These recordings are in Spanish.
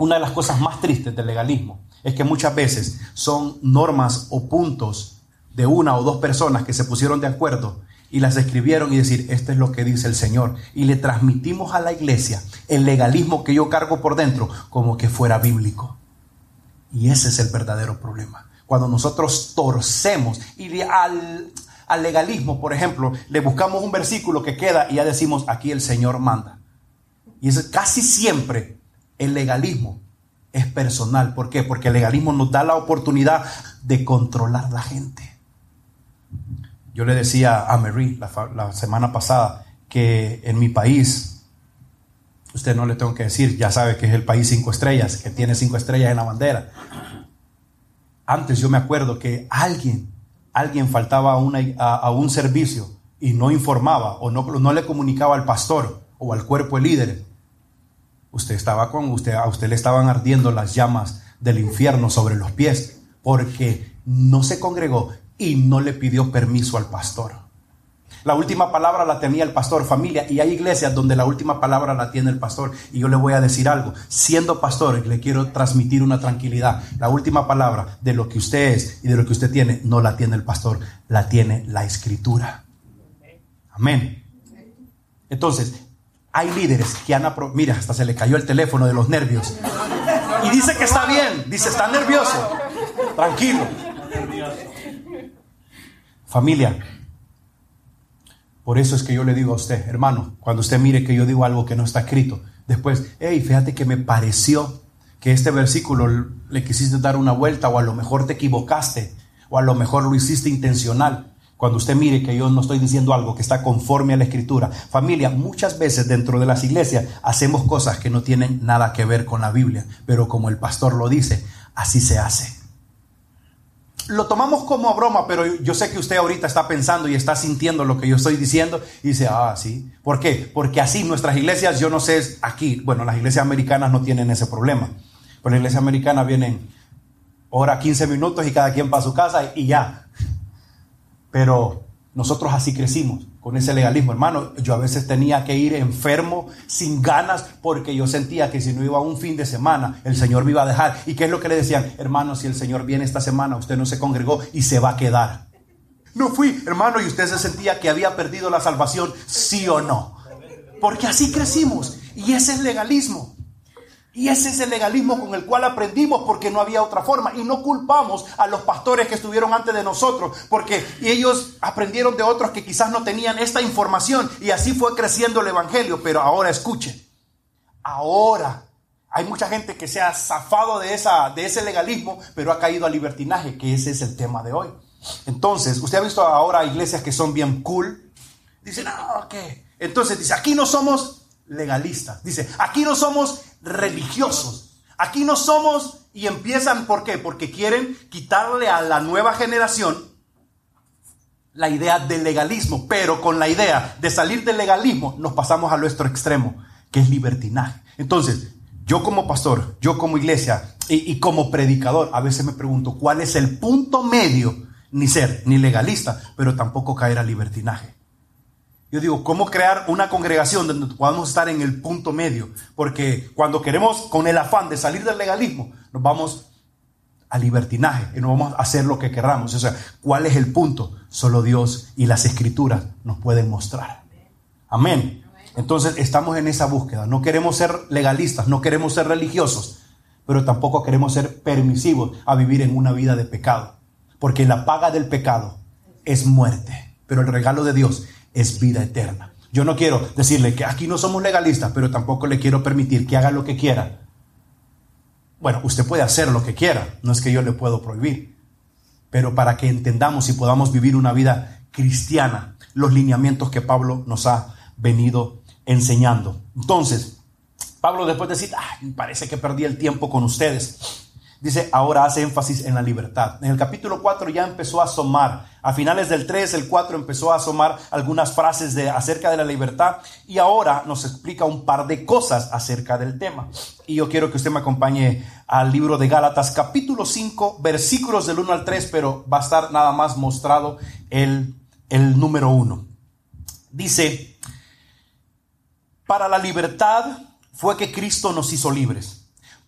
una de las cosas más tristes del legalismo es que muchas veces son normas o puntos de una o dos personas que se pusieron de acuerdo y las escribieron y decir, esto es lo que dice el Señor. Y le transmitimos a la iglesia el legalismo que yo cargo por dentro como que fuera bíblico. Y ese es el verdadero problema. Cuando nosotros torcemos y al, al legalismo, por ejemplo, le buscamos un versículo que queda y ya decimos, aquí el Señor manda. Y es casi siempre el legalismo es personal. ¿Por qué? Porque el legalismo nos da la oportunidad de controlar la gente. Yo le decía a Mary la, semana pasada que en mi país, usted no le tengo que decir, ya sabe que es el país cinco estrellas, que tiene cinco estrellas en la bandera. Antes yo me acuerdo que alguien, alguien faltaba a, a, un servicio y no informaba o no, no le comunicaba al pastor o al cuerpo de. Usted estaba con usted, a usted le estaban ardiendo las llamas del infierno sobre los pies porque no se congregó y no le pidió permiso al pastor. La última palabra la tenía el pastor, familia, y hay iglesias donde la última palabra la tiene el pastor. Y yo le voy a decir algo, siendo pastor, le quiero transmitir una tranquilidad. La última palabra de lo que usted es y de lo que usted tiene, no la tiene el pastor, la tiene la escritura. Amén. Entonces, hay líderes que han aprobado, mira, hasta se le cayó el teléfono de los nervios. Y dice que está bien, dice, está nervioso. Tranquilo. Familia, por eso es que yo le digo a usted, hermano, cuando usted mire que yo digo algo que no está escrito, después, hey, fíjate que me pareció que este versículo le quisiste dar una vuelta o a lo mejor te equivocaste o a lo mejor lo hiciste intencional. Cuando usted mire que yo no estoy diciendo algo que está conforme a la escritura. Familia, muchas veces dentro de las iglesias hacemos cosas que no tienen nada que ver con la Biblia, pero como el pastor lo dice, así se hace lo tomamos como broma, pero yo sé que usted ahorita está pensando y está sintiendo lo que yo estoy diciendo y dice, ah, sí. ¿Por qué? Porque así nuestras iglesias, yo no sé, aquí, bueno, las iglesias americanas no tienen ese problema. Pero las iglesias americanas vienen hora 15 minutos y cada quien para su casa y ya. Pero nosotros así crecimos con ese legalismo, hermano. Yo a veces tenía que ir enfermo, sin ganas, porque yo sentía que si no iba un fin de semana, el Señor me iba a dejar. ¿Y qué es lo que le decían? Hermano, si el Señor viene esta semana, usted no se congregó y se va a quedar. No fui, hermano, y usted se sentía que había perdido la salvación, sí o no. Porque así crecimos. Y ese es legalismo. Y ese es el legalismo con el cual aprendimos porque no había otra forma. Y no culpamos a los pastores que estuvieron antes de nosotros porque ellos aprendieron de otros que quizás no tenían esta información. Y así fue creciendo el Evangelio. Pero ahora escuchen. Ahora hay mucha gente que se ha zafado de, esa, de ese legalismo, pero ha caído al libertinaje, que ese es el tema de hoy. Entonces, usted ha visto ahora iglesias que son bien cool. Dicen, ah, ok. Entonces dice, aquí no somos legalistas. Dice, aquí no somos religiosos. Aquí no somos y empiezan, ¿por qué? Porque quieren quitarle a la nueva generación la idea del legalismo, pero con la idea de salir del legalismo nos pasamos a nuestro extremo, que es libertinaje. Entonces, yo como pastor, yo como iglesia y, y como predicador, a veces me pregunto, ¿cuál es el punto medio? Ni ser ni legalista, pero tampoco caer al libertinaje. Yo digo, ¿cómo crear una congregación donde podamos estar en el punto medio? Porque cuando queremos, con el afán de salir del legalismo, nos vamos al libertinaje y no vamos a hacer lo que queramos. O sea, ¿cuál es el punto? Solo Dios y las escrituras nos pueden mostrar. Amén. Entonces estamos en esa búsqueda. No queremos ser legalistas, no queremos ser religiosos, pero tampoco queremos ser permisivos a vivir en una vida de pecado. Porque la paga del pecado es muerte, pero el regalo de Dios es vida eterna. Yo no quiero decirle que aquí no somos legalistas, pero tampoco le quiero permitir que haga lo que quiera. Bueno, usted puede hacer lo que quiera, no es que yo le puedo prohibir, pero para que entendamos y podamos vivir una vida cristiana, los lineamientos que Pablo nos ha venido enseñando. Entonces, Pablo después de decir, parece que perdí el tiempo con ustedes, Dice, ahora hace énfasis en la libertad. En el capítulo 4 ya empezó a asomar. A finales del 3, el 4 empezó a asomar algunas frases de, acerca de la libertad y ahora nos explica un par de cosas acerca del tema. Y yo quiero que usted me acompañe al libro de Gálatas capítulo 5, versículos del 1 al 3, pero va a estar nada más mostrado el, el número 1. Dice, para la libertad fue que Cristo nos hizo libres.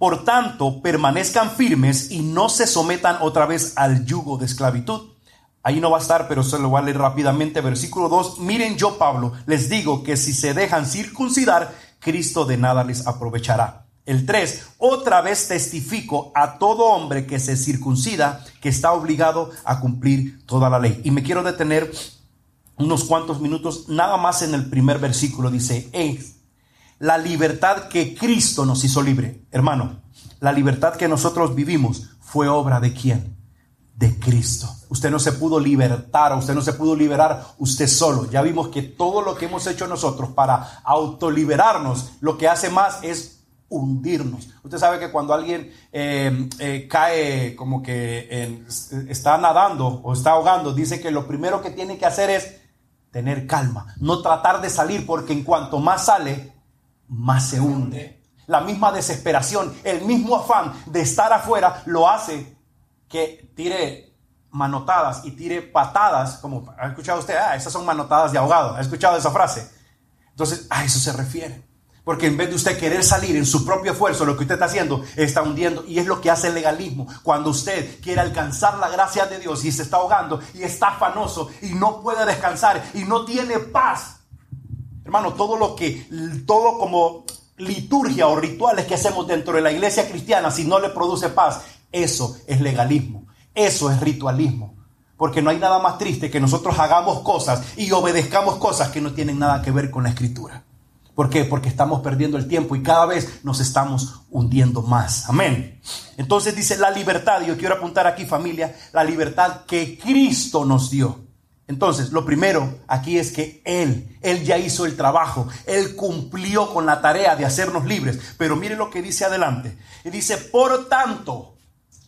Por tanto, permanezcan firmes y no se sometan otra vez al yugo de esclavitud. Ahí no va a estar, pero se lo voy a leer rápidamente. Versículo 2. Miren yo, Pablo, les digo que si se dejan circuncidar, Cristo de nada les aprovechará. El 3. Otra vez testifico a todo hombre que se circuncida que está obligado a cumplir toda la ley. Y me quiero detener unos cuantos minutos nada más en el primer versículo. Dice, es la libertad que Cristo nos hizo libre. Hermano, la libertad que nosotros vivimos fue obra de quién? de Cristo. Usted no se pudo libertar, usted no se pudo liberar usted solo. Ya vimos que todo lo que hemos hecho nosotros para autoliberarnos, lo que hace más es hundirnos. Usted sabe que cuando alguien eh, eh, cae como que está nadando o está ahogando, dice que lo primero que tiene que hacer es tener calma, no tratar de salir porque en cuanto más sale, más se hunde. La misma desesperación, el mismo afán de estar afuera lo hace que tire manotadas y tire patadas, como ha escuchado usted, ah, esas son manotadas de ahogado, ha escuchado esa frase. Entonces, a eso se refiere. Porque en vez de usted querer salir en su propio esfuerzo, lo que usted está haciendo está hundiendo. Y es lo que hace el legalismo. Cuando usted quiere alcanzar la gracia de Dios y se está ahogando y está afanoso y no puede descansar y no tiene paz. Hermano, todo lo que, todo como liturgia o rituales que hacemos dentro de la iglesia cristiana, si no le produce paz, eso es legalismo, eso es ritualismo. Porque no hay nada más triste que nosotros hagamos cosas y obedezcamos cosas que no tienen nada que ver con la escritura. ¿Por qué? Porque estamos perdiendo el tiempo y cada vez nos estamos hundiendo más. Amén. Entonces dice la libertad, y yo quiero apuntar aquí familia, la libertad que Cristo nos dio. Entonces, lo primero aquí es que Él, Él ya hizo el trabajo, Él cumplió con la tarea de hacernos libres. Pero mire lo que dice adelante. Y dice, por tanto,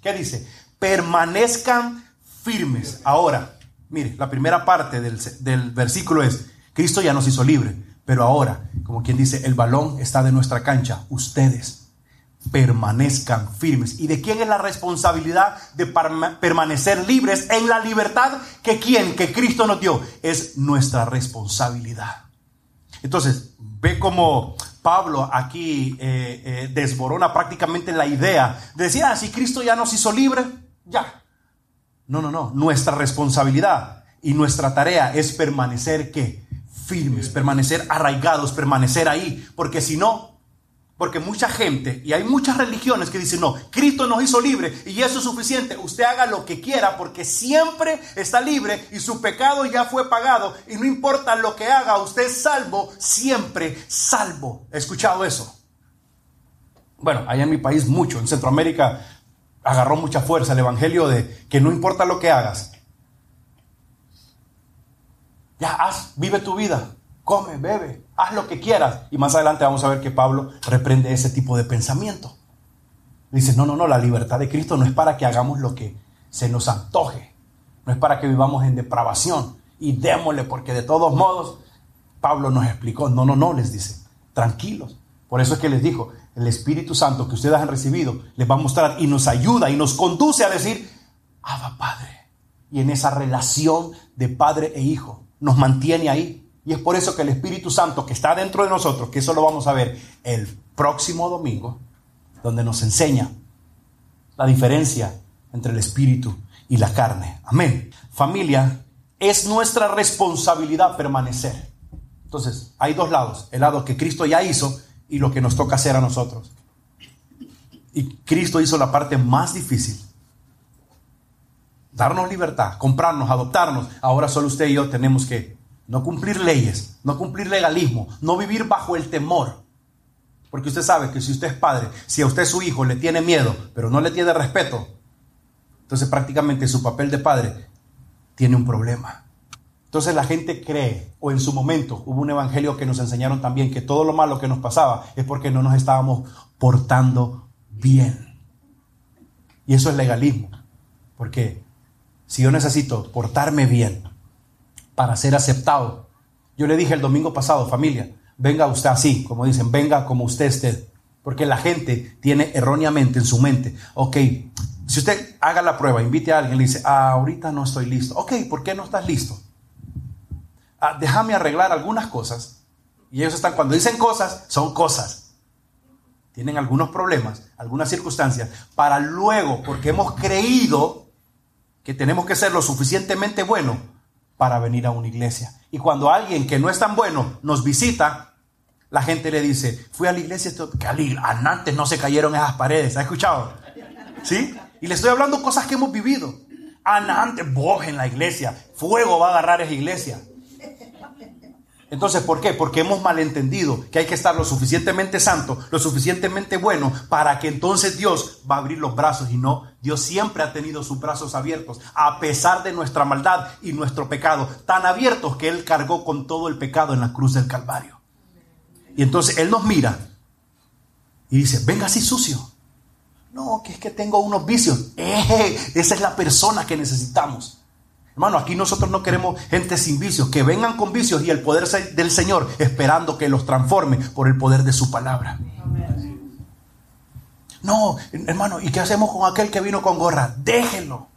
¿Qué dice? Permanezcan firmes. Ahora, mire, la primera parte del, del versículo es, Cristo ya nos hizo libre, pero ahora, como quien dice, el balón está de nuestra cancha, ustedes permanezcan firmes. ¿Y de quién es la responsabilidad de permanecer libres en la libertad que quien, que Cristo nos dio? Es nuestra responsabilidad. Entonces, ve cómo Pablo aquí eh, eh, desborona prácticamente la idea de decir, ah, si Cristo ya nos hizo libre, ya. No, no, no. Nuestra responsabilidad y nuestra tarea es permanecer ¿qué? firmes, permanecer arraigados, permanecer ahí, porque si no, porque mucha gente, y hay muchas religiones que dicen, no, Cristo nos hizo libre y eso es suficiente. Usted haga lo que quiera porque siempre está libre y su pecado ya fue pagado. Y no importa lo que haga, usted es salvo, siempre salvo. ¿He escuchado eso? Bueno, allá en mi país mucho, en Centroamérica agarró mucha fuerza el Evangelio de que no importa lo que hagas. Ya haz, vive tu vida come, bebe, haz lo que quieras. Y más adelante vamos a ver que Pablo reprende ese tipo de pensamiento. Dice, no, no, no, la libertad de Cristo no es para que hagamos lo que se nos antoje, no es para que vivamos en depravación y démosle, porque de todos modos, Pablo nos explicó, no, no, no, les dice, tranquilos. Por eso es que les dijo, el Espíritu Santo que ustedes han recibido les va a mostrar y nos ayuda y nos conduce a decir, Abba Padre. Y en esa relación de padre e hijo nos mantiene ahí y es por eso que el Espíritu Santo que está dentro de nosotros, que eso lo vamos a ver el próximo domingo, donde nos enseña la diferencia entre el Espíritu y la carne. Amén. Familia, es nuestra responsabilidad permanecer. Entonces, hay dos lados, el lado que Cristo ya hizo y lo que nos toca hacer a nosotros. Y Cristo hizo la parte más difícil. Darnos libertad, comprarnos, adoptarnos. Ahora solo usted y yo tenemos que no cumplir leyes, no cumplir legalismo, no vivir bajo el temor. Porque usted sabe que si usted es padre, si a usted su hijo le tiene miedo, pero no le tiene respeto, entonces prácticamente su papel de padre tiene un problema. Entonces la gente cree, o en su momento hubo un evangelio que nos enseñaron también que todo lo malo que nos pasaba es porque no nos estábamos portando bien. Y eso es legalismo. Porque si yo necesito portarme bien, para ser aceptado. Yo le dije el domingo pasado, familia, venga usted así, como dicen, venga como usted esté. Porque la gente tiene erróneamente en su mente, ok, si usted haga la prueba, invite a alguien, le dice, ah, ahorita no estoy listo. Ok, ¿por qué no estás listo? Ah, déjame arreglar algunas cosas. Y ellos están, cuando dicen cosas, son cosas. tienen algunos problemas, algunas circunstancias, para luego, porque hemos creído que tenemos que ser lo suficientemente buenos para venir a una iglesia. Y cuando alguien que no es tan bueno nos visita, la gente le dice, fui a la iglesia, que antes no se cayeron esas paredes, ¿ha escuchado? ¿Sí? Y le estoy hablando cosas que hemos vivido. Antes, vos en la iglesia, fuego va a agarrar esa iglesia. Entonces, ¿por qué? Porque hemos malentendido que hay que estar lo suficientemente santo, lo suficientemente bueno, para que entonces Dios va a abrir los brazos y no, Dios siempre ha tenido sus brazos abiertos, a pesar de nuestra maldad y nuestro pecado, tan abiertos que Él cargó con todo el pecado en la cruz del Calvario. Y entonces Él nos mira y dice, venga así sucio. No, que es que tengo unos vicios. Eh, esa es la persona que necesitamos. Hermano, aquí nosotros no queremos gente sin vicios, que vengan con vicios y el poder del Señor esperando que los transforme por el poder de su palabra. No, hermano, ¿y qué hacemos con aquel que vino con gorra? Déjenlo.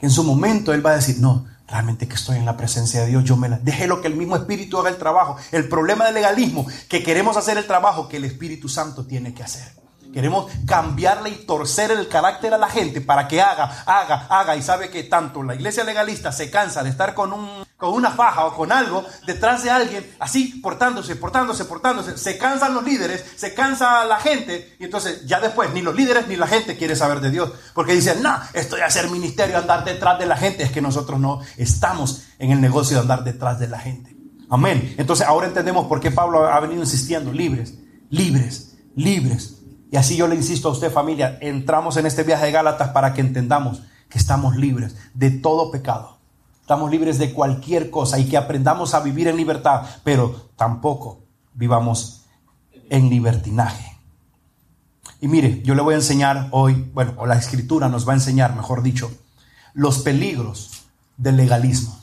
Que en su momento él va a decir, no, realmente que estoy en la presencia de Dios, yo me la... Déjelo que el mismo Espíritu haga el trabajo. El problema del legalismo, que queremos hacer el trabajo que el Espíritu Santo tiene que hacer. Queremos cambiarle y torcer el carácter a la gente para que haga, haga, haga. Y sabe que tanto la iglesia legalista se cansa de estar con, un, con una faja o con algo detrás de alguien, así portándose, portándose, portándose. Se cansan los líderes, se cansa la gente. Y entonces ya después ni los líderes ni la gente quiere saber de Dios. Porque dicen, no, estoy a hacer ministerio, andar detrás de la gente. Es que nosotros no estamos en el negocio de andar detrás de la gente. Amén. Entonces ahora entendemos por qué Pablo ha venido insistiendo, libres, libres, libres y así yo le insisto a usted familia, entramos en este viaje de Gálatas para que entendamos que estamos libres de todo pecado. Estamos libres de cualquier cosa y que aprendamos a vivir en libertad, pero tampoco vivamos en libertinaje. Y mire, yo le voy a enseñar hoy, bueno, o la escritura nos va a enseñar, mejor dicho, los peligros del legalismo.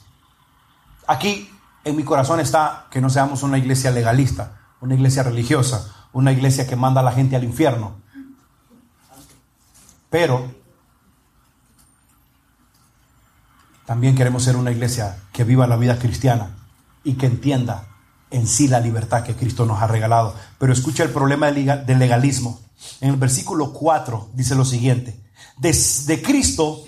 Aquí en mi corazón está que no seamos una iglesia legalista, una iglesia religiosa, una iglesia que manda a la gente al infierno. Pero también queremos ser una iglesia que viva la vida cristiana y que entienda en sí la libertad que Cristo nos ha regalado. Pero escucha el problema del legalismo. En el versículo 4 dice lo siguiente, de Cristo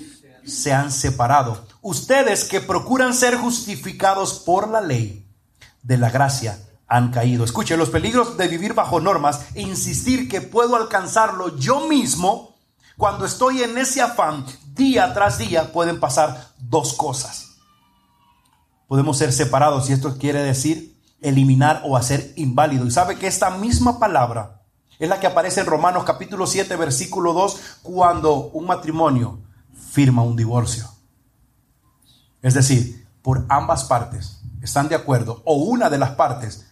se han separado. Ustedes que procuran ser justificados por la ley, de la gracia han caído. Escuche, los peligros de vivir bajo normas insistir que puedo alcanzarlo yo mismo, cuando estoy en ese afán día tras día, pueden pasar dos cosas. Podemos ser separados y esto quiere decir eliminar o hacer inválido. Y sabe que esta misma palabra es la que aparece en Romanos capítulo 7, versículo 2, cuando un matrimonio firma un divorcio. Es decir, por ambas partes están de acuerdo o una de las partes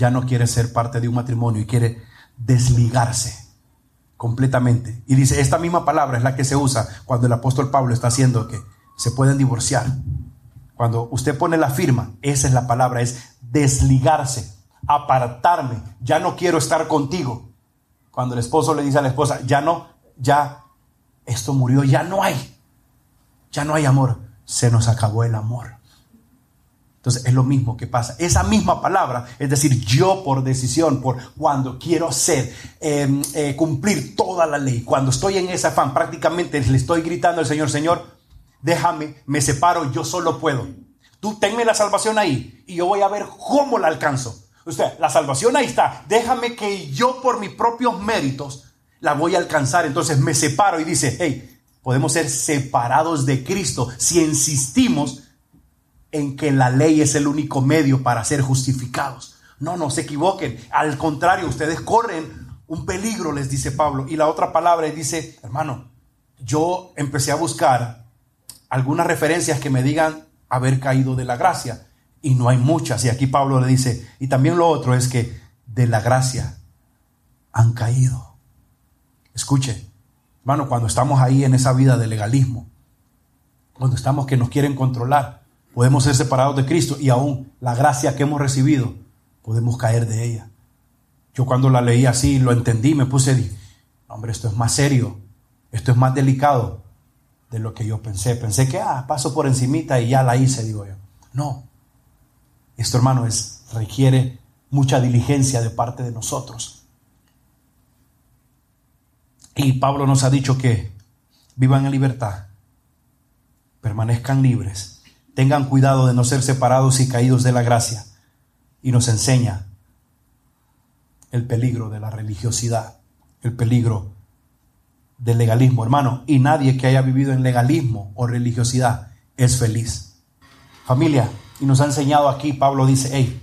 ya no quiere ser parte de un matrimonio y quiere desligarse completamente. Y dice, esta misma palabra es la que se usa cuando el apóstol Pablo está haciendo que se pueden divorciar. Cuando usted pone la firma, esa es la palabra, es desligarse, apartarme, ya no quiero estar contigo. Cuando el esposo le dice a la esposa, ya no, ya, esto murió, ya no hay, ya no hay amor, se nos acabó el amor. Entonces es lo mismo que pasa. Esa misma palabra, es decir, yo por decisión, por cuando quiero hacer, em, eh, cumplir toda la ley, cuando estoy en ese afán, prácticamente le estoy gritando al Señor, Señor, déjame, me separo, yo solo puedo. Tú tenme la salvación ahí y yo voy a ver cómo la alcanzo. Usted, la salvación ahí está. Déjame que yo por mis propios méritos la voy a alcanzar. Entonces me separo y dice, hey, podemos ser separados de Cristo si insistimos en que la ley es el único medio para ser justificados. No, no se equivoquen. Al contrario, ustedes corren un peligro, les dice Pablo. Y la otra palabra dice, hermano, yo empecé a buscar algunas referencias que me digan haber caído de la gracia. Y no hay muchas. Y aquí Pablo le dice, y también lo otro es que de la gracia han caído. Escuche, hermano, cuando estamos ahí en esa vida de legalismo, cuando estamos que nos quieren controlar, Podemos ser separados de Cristo y aún la gracia que hemos recibido, podemos caer de ella. Yo cuando la leí así, lo entendí, me puse, hombre, esto es más serio, esto es más delicado de lo que yo pensé. Pensé que, ah, paso por encimita y ya la hice, digo yo. No, esto hermano es, requiere mucha diligencia de parte de nosotros. Y Pablo nos ha dicho que vivan en libertad, permanezcan libres, tengan cuidado de no ser separados y caídos de la gracia. Y nos enseña el peligro de la religiosidad, el peligro del legalismo, hermano. Y nadie que haya vivido en legalismo o religiosidad es feliz. Familia, y nos ha enseñado aquí, Pablo dice, hey,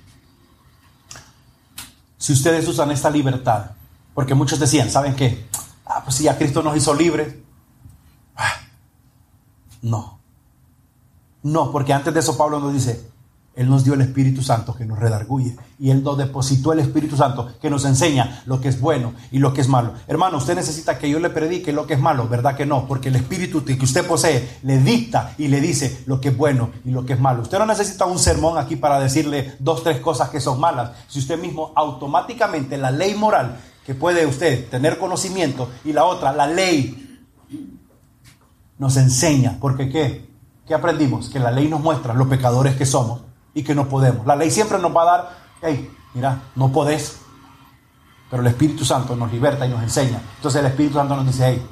si ustedes usan esta libertad, porque muchos decían, ¿saben qué? Ah, pues si ya Cristo nos hizo libres. Ah, no. No, porque antes de eso Pablo nos dice, él nos dio el Espíritu Santo que nos redarguye. Y Él nos depositó el Espíritu Santo que nos enseña lo que es bueno y lo que es malo. Hermano, usted necesita que yo le predique lo que es malo, ¿verdad que no? Porque el Espíritu que usted posee le dicta y le dice lo que es bueno y lo que es malo. Usted no necesita un sermón aquí para decirle dos, tres cosas que son malas. Si usted mismo automáticamente la ley moral que puede usted tener conocimiento y la otra, la ley, nos enseña. Porque ¿qué? ¿Qué aprendimos? Que la ley nos muestra los pecadores que somos y que no podemos. La ley siempre nos va a dar, hey, mira, no podés. Pero el Espíritu Santo nos liberta y nos enseña. Entonces el Espíritu Santo nos dice, hey,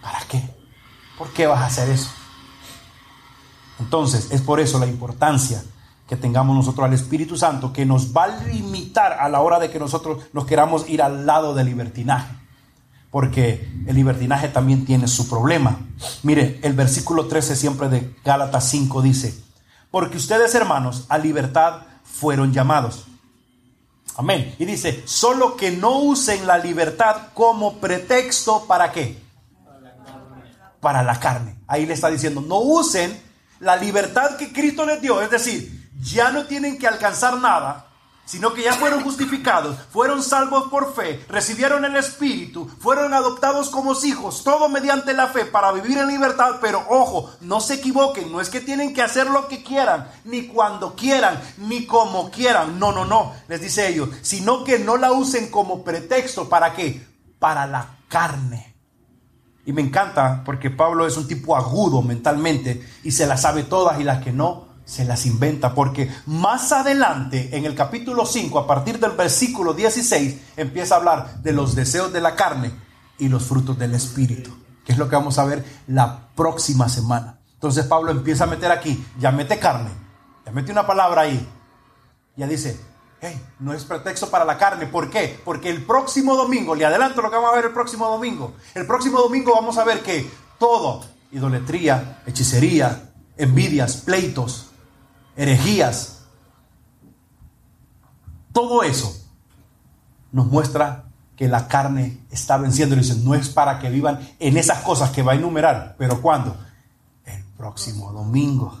¿para qué? ¿Por qué vas a hacer eso? Entonces es por eso la importancia que tengamos nosotros al Espíritu Santo que nos va a limitar a la hora de que nosotros nos queramos ir al lado del libertinaje. Porque el libertinaje también tiene su problema. Mire, el versículo 13 siempre de Gálatas 5 dice, porque ustedes, hermanos, a libertad fueron llamados. Amén. Y dice, solo que no usen la libertad como pretexto para qué? Para la carne. Ahí le está diciendo, no usen la libertad que Cristo les dio. Es decir, ya no tienen que alcanzar nada sino que ya fueron justificados, fueron salvos por fe, recibieron el Espíritu, fueron adoptados como hijos, todo mediante la fe para vivir en libertad, pero ojo, no se equivoquen, no es que tienen que hacer lo que quieran, ni cuando quieran, ni como quieran, no, no, no, les dice ellos, sino que no la usen como pretexto, ¿para qué? Para la carne. Y me encanta porque Pablo es un tipo agudo mentalmente y se las sabe todas y las que no, se las inventa, porque más adelante, en el capítulo 5, a partir del versículo 16, empieza a hablar de los deseos de la carne y los frutos del Espíritu, que es lo que vamos a ver la próxima semana. Entonces Pablo empieza a meter aquí, ya mete carne, ya mete una palabra ahí, ya dice, hey, no es pretexto para la carne, ¿por qué? Porque el próximo domingo, le adelanto lo que vamos a ver el próximo domingo, el próximo domingo vamos a ver que todo, idolatría, hechicería, envidias, pleitos, herejías. Todo eso nos muestra que la carne está venciendo. Dice, no es para que vivan en esas cosas que va a enumerar, pero ¿cuándo? El próximo domingo.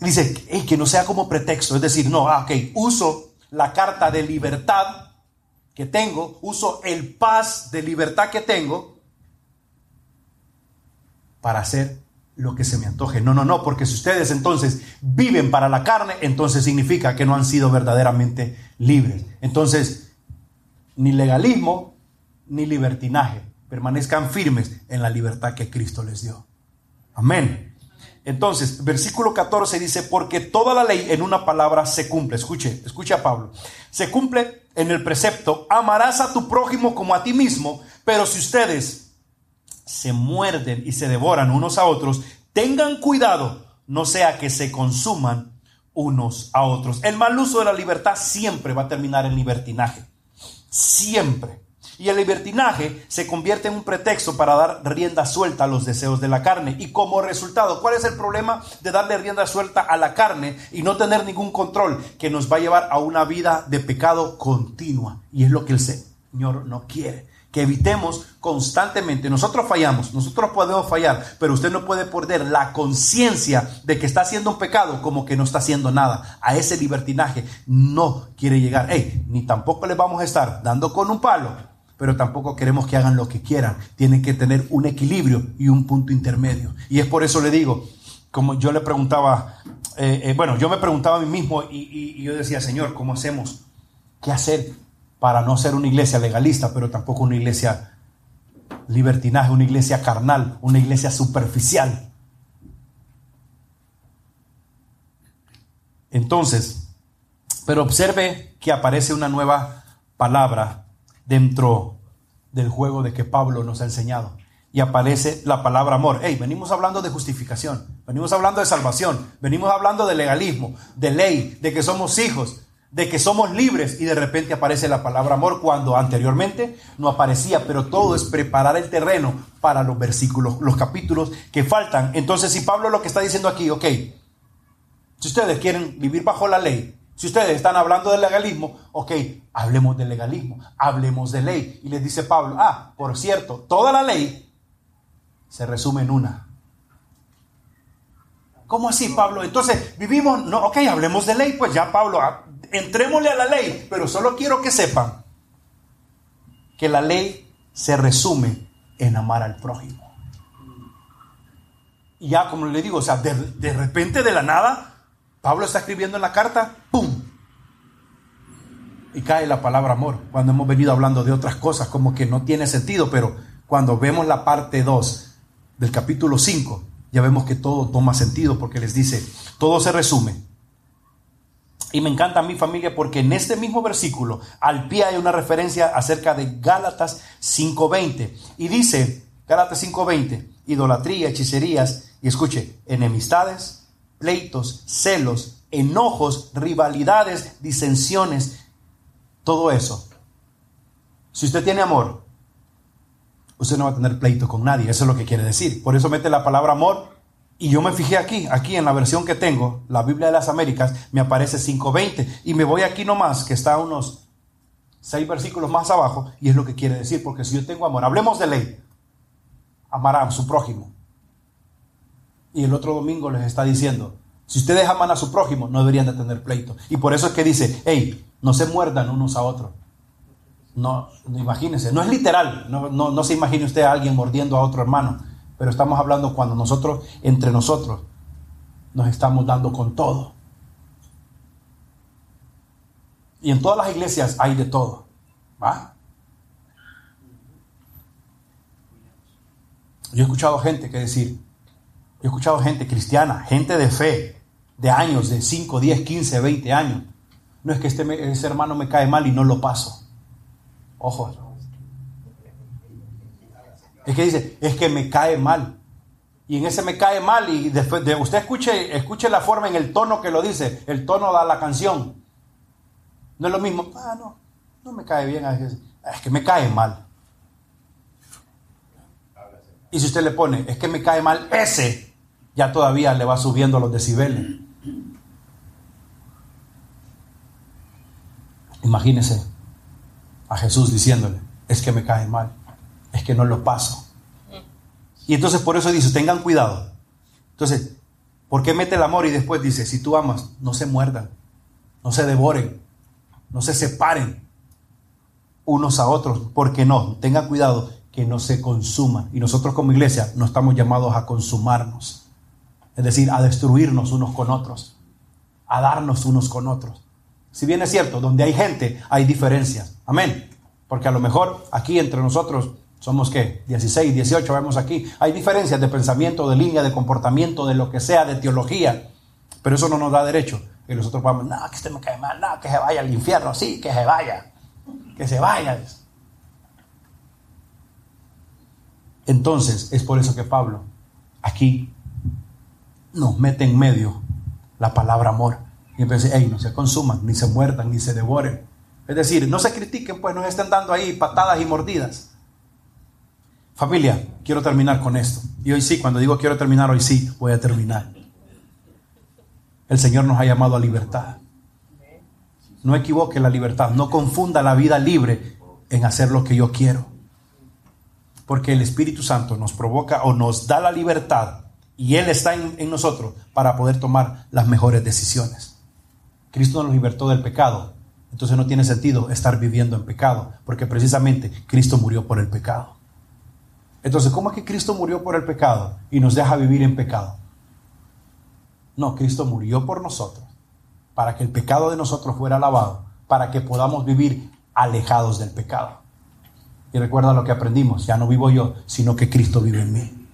Dice, que no sea como pretexto, es decir, no, ah, ok, uso la carta de libertad que tengo, uso el paz de libertad que tengo para hacer lo que se me antoje. No, no, no, porque si ustedes entonces viven para la carne, entonces significa que no han sido verdaderamente libres. Entonces, ni legalismo ni libertinaje. Permanezcan firmes en la libertad que Cristo les dio. Amén. Entonces, versículo 14 dice, porque toda la ley en una palabra se cumple. Escuche, escuche a Pablo. Se cumple en el precepto, amarás a tu prójimo como a ti mismo, pero si ustedes se muerden y se devoran unos a otros, tengan cuidado, no sea que se consuman unos a otros. El mal uso de la libertad siempre va a terminar en libertinaje. Siempre. Y el libertinaje se convierte en un pretexto para dar rienda suelta a los deseos de la carne. Y como resultado, ¿cuál es el problema de darle rienda suelta a la carne y no tener ningún control? Que nos va a llevar a una vida de pecado continua. Y es lo que el Señor no quiere que evitemos constantemente. Nosotros fallamos, nosotros podemos fallar, pero usted no puede perder la conciencia de que está haciendo un pecado como que no está haciendo nada. A ese libertinaje no quiere llegar. Hey, ni tampoco le vamos a estar dando con un palo, pero tampoco queremos que hagan lo que quieran. Tienen que tener un equilibrio y un punto intermedio. Y es por eso le digo, como yo le preguntaba, eh, eh, bueno, yo me preguntaba a mí mismo y, y yo decía, Señor, ¿cómo hacemos? ¿Qué hacer? Para no ser una iglesia legalista, pero tampoco una iglesia libertinaje, una iglesia carnal, una iglesia superficial. Entonces, Pero observe que aparece una nueva palabra dentro del juego de que Pablo nos ha enseñado. Y aparece la palabra amor. Hey, venimos hablando de justificación, venimos hablando de salvación, venimos hablando de legalismo, de ley, de que somos hijos, de que somos libres y de repente aparece la palabra amor cuando anteriormente no aparecía, pero todo es preparar el terreno para los versículos, los capítulos que faltan. Entonces, si Pablo lo que está diciendo aquí, ok, si ustedes quieren vivir bajo la ley, si ustedes están hablando de legalismo, ok, hablemos de legalismo, hablemos de ley. Y les dice Pablo, ah, por cierto, toda la ley se resume en una. ¿Cómo así, Pablo? Entonces, vivimos, no, ok, hablemos de ley, pues ya, Pablo, ah, entrémosle a la ley, pero solo quiero que sepan que la ley se resume en amar al prójimo. Y ya, como le digo, o sea, de, de repente, de la nada, Pablo está escribiendo en la carta, ¡pum! Y cae la palabra amor. Cuando hemos venido hablando de otras cosas, como que no tiene sentido, pero cuando vemos la parte 2 del capítulo 5, ya vemos que todo toma sentido porque les dice, todo se resume. Y me encanta a mi familia porque en este mismo versículo, al pie hay una referencia acerca de Gálatas 5.20. Y dice, Gálatas 5.20, idolatría, hechicerías, y escuche, enemistades, pleitos, celos, enojos, rivalidades, disensiones, todo eso. Si usted tiene amor, usted no va a tener pleito con nadie, eso es lo que quiere decir. Por eso mete la palabra amor. Y yo me fijé aquí, aquí en la versión que tengo, la Biblia de las Américas, me aparece 5.20. Y me voy aquí nomás, que está unos seis versículos más abajo, y es lo que quiere decir, porque si yo tengo amor, hablemos de ley, amará a su prójimo y el otro domingo les está diciendo, si ustedes aman a su prójimo, no deberían de tener pleito. Y por eso es que dice, hey, no se muerdan unos a otros. No, imagínense, no es literal, no, no, no se imagine usted a alguien mordiendo a otro hermano, pero estamos hablando cuando nosotros, entre nosotros, nos estamos dando con todo. Y en todas las iglesias hay de todo. ¿Va? Yo he escuchado gente que decir, he escuchado gente cristiana, gente de fe, de años, de 5, 10, 15, 20 años. No es que este, ese hermano me cae mal y no lo paso. Ojo. Es que dice, es que me cae mal. Y en ese me cae mal y después de usted escuche, escuche la forma en el tono que lo dice, el tono da la canción. No es lo mismo, ah, no, no me cae bien, es que me cae mal. Y si usted le pone, es que me cae mal ese, ya todavía le va subiendo los decibeles. Imagínese a Jesús diciéndole, es que me cae mal, es que no lo paso. Y entonces por eso dice, tengan cuidado. Entonces, ¿por qué mete el amor y después dice, si tú amas, no se muerdan, no se devoren, no se separen unos a otros? Porque no, tengan cuidado que no se consuman. Y nosotros como iglesia no estamos llamados a consumarnos es decir, a destruirnos unos con otros, a darnos unos con otros. Si bien es cierto, donde hay gente hay diferencias. Amén. Porque a lo mejor aquí entre nosotros somos que 16, 18, vemos aquí, hay diferencias de pensamiento, de línea, de comportamiento, de lo que sea, de teología. Pero eso no nos da derecho. Y nosotros vamos, no, que este me cae mal, no, que se vaya al infierno, sí, que se vaya, que se vaya. Entonces, es por eso que Pablo aquí nos mete en medio la palabra amor. Y empecé, hey, no se consuman, ni se muerdan, ni se devoren. Es decir, no se critiquen, pues nos estén dando ahí patadas y mordidas. Familia, quiero terminar con esto. Y hoy sí, cuando digo quiero terminar, hoy sí, voy a terminar. El Señor nos ha llamado a libertad. No equivoque la libertad, no confunda la vida libre en hacer lo que yo quiero. Porque el Espíritu Santo nos provoca o nos da la libertad y Él está en, nosotros para poder tomar las mejores decisiones. Cristo nos libertó del pecado. Entonces no tiene sentido estar viviendo en pecado, porque precisamente Cristo murió por el pecado. Entonces, ¿cómo es que Cristo murió por el pecado y nos deja vivir en pecado? No, Cristo murió por nosotros, para que el pecado de nosotros fuera lavado, para que podamos vivir alejados del pecado. Y recuerda lo que aprendimos, ya no vivo yo, sino que Cristo vive en mí.